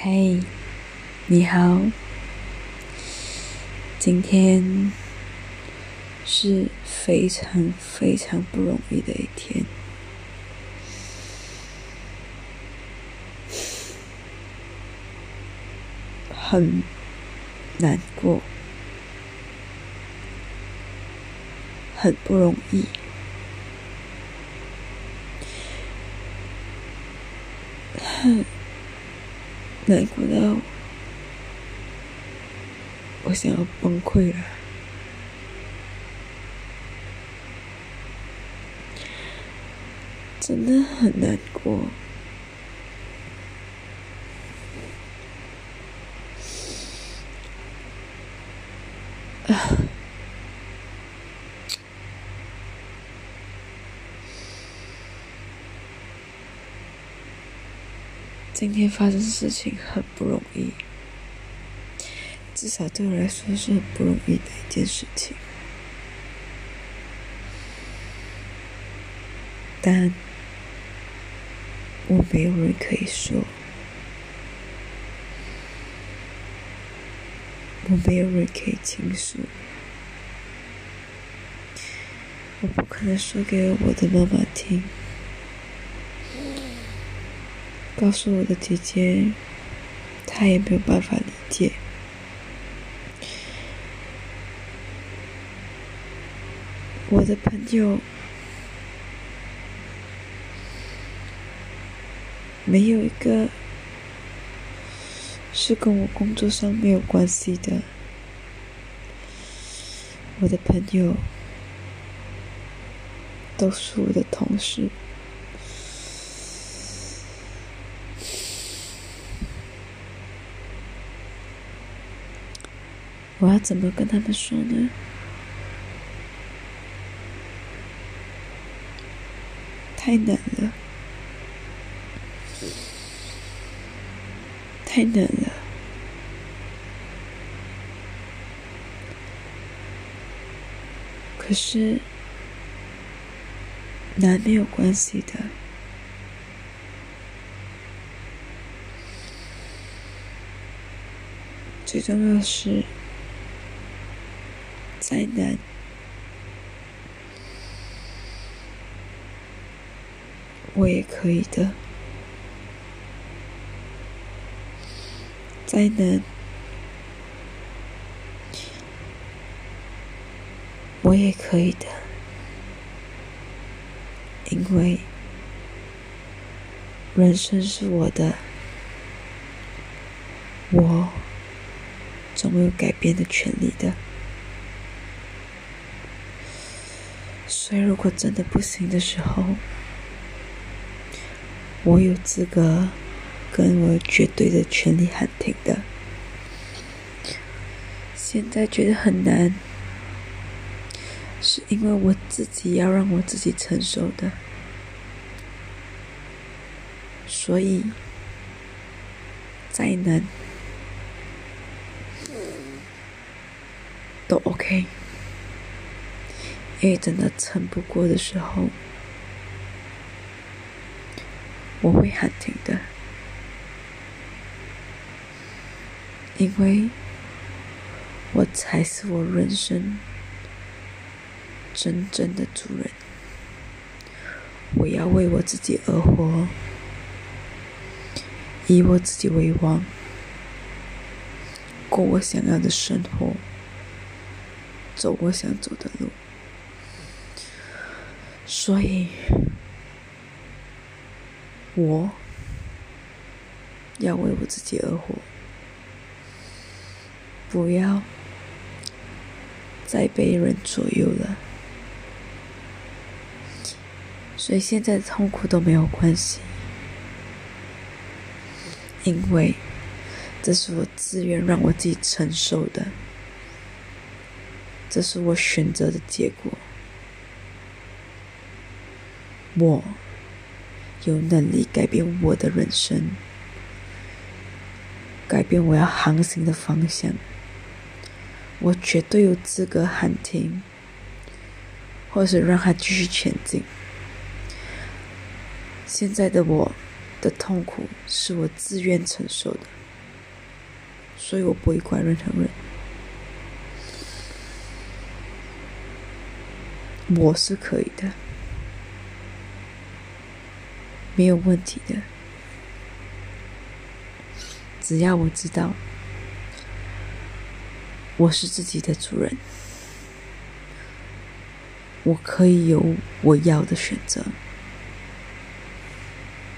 嘿，你好，今天是非常非常不容易的一天，很难过，很不容易。哼难过到我想要崩溃了，真的很难过。今天发生的事情很不容易，至少对我来说是很不容易的一件事情。但我没有人可以说，我没有人可以倾诉，我不可能说给我的妈妈听。告诉我的姐姐，她也没有办法理解。我的朋友没有一个是跟我工作上没有关系的。我的朋友都是我的同事。我要怎么跟他们说呢？太难了，太难了。可是难没有关系的，最重要的是。再难，我也可以的。再难，我也可以的，因为人生是我的，我总有改变的权利的。所以，如果真的不行的时候，我有资格跟我绝对的权利喊停的。现在觉得很难，是因为我自己要让我自己承受的，所以再难都 OK。因为真的撑不过的时候，我会喊停的。因为我才是我人生真正的主人。我要为我自己而活，以我自己为王，过我想要的生活，走我想走的路。所以，我要为我自己而活，不要再被人左右了。所以现在的痛苦都没有关系，因为这是我自愿让我自己承受的，这是我选择的结果。我有能力改变我的人生，改变我要航行的方向。我绝对有资格喊停，或是让他继续前进。现在的我的痛苦是我自愿承受的，所以我不会怪任何人。我是可以的，没有问题的。只要我知道我是自己的主人，我可以有我要的选择。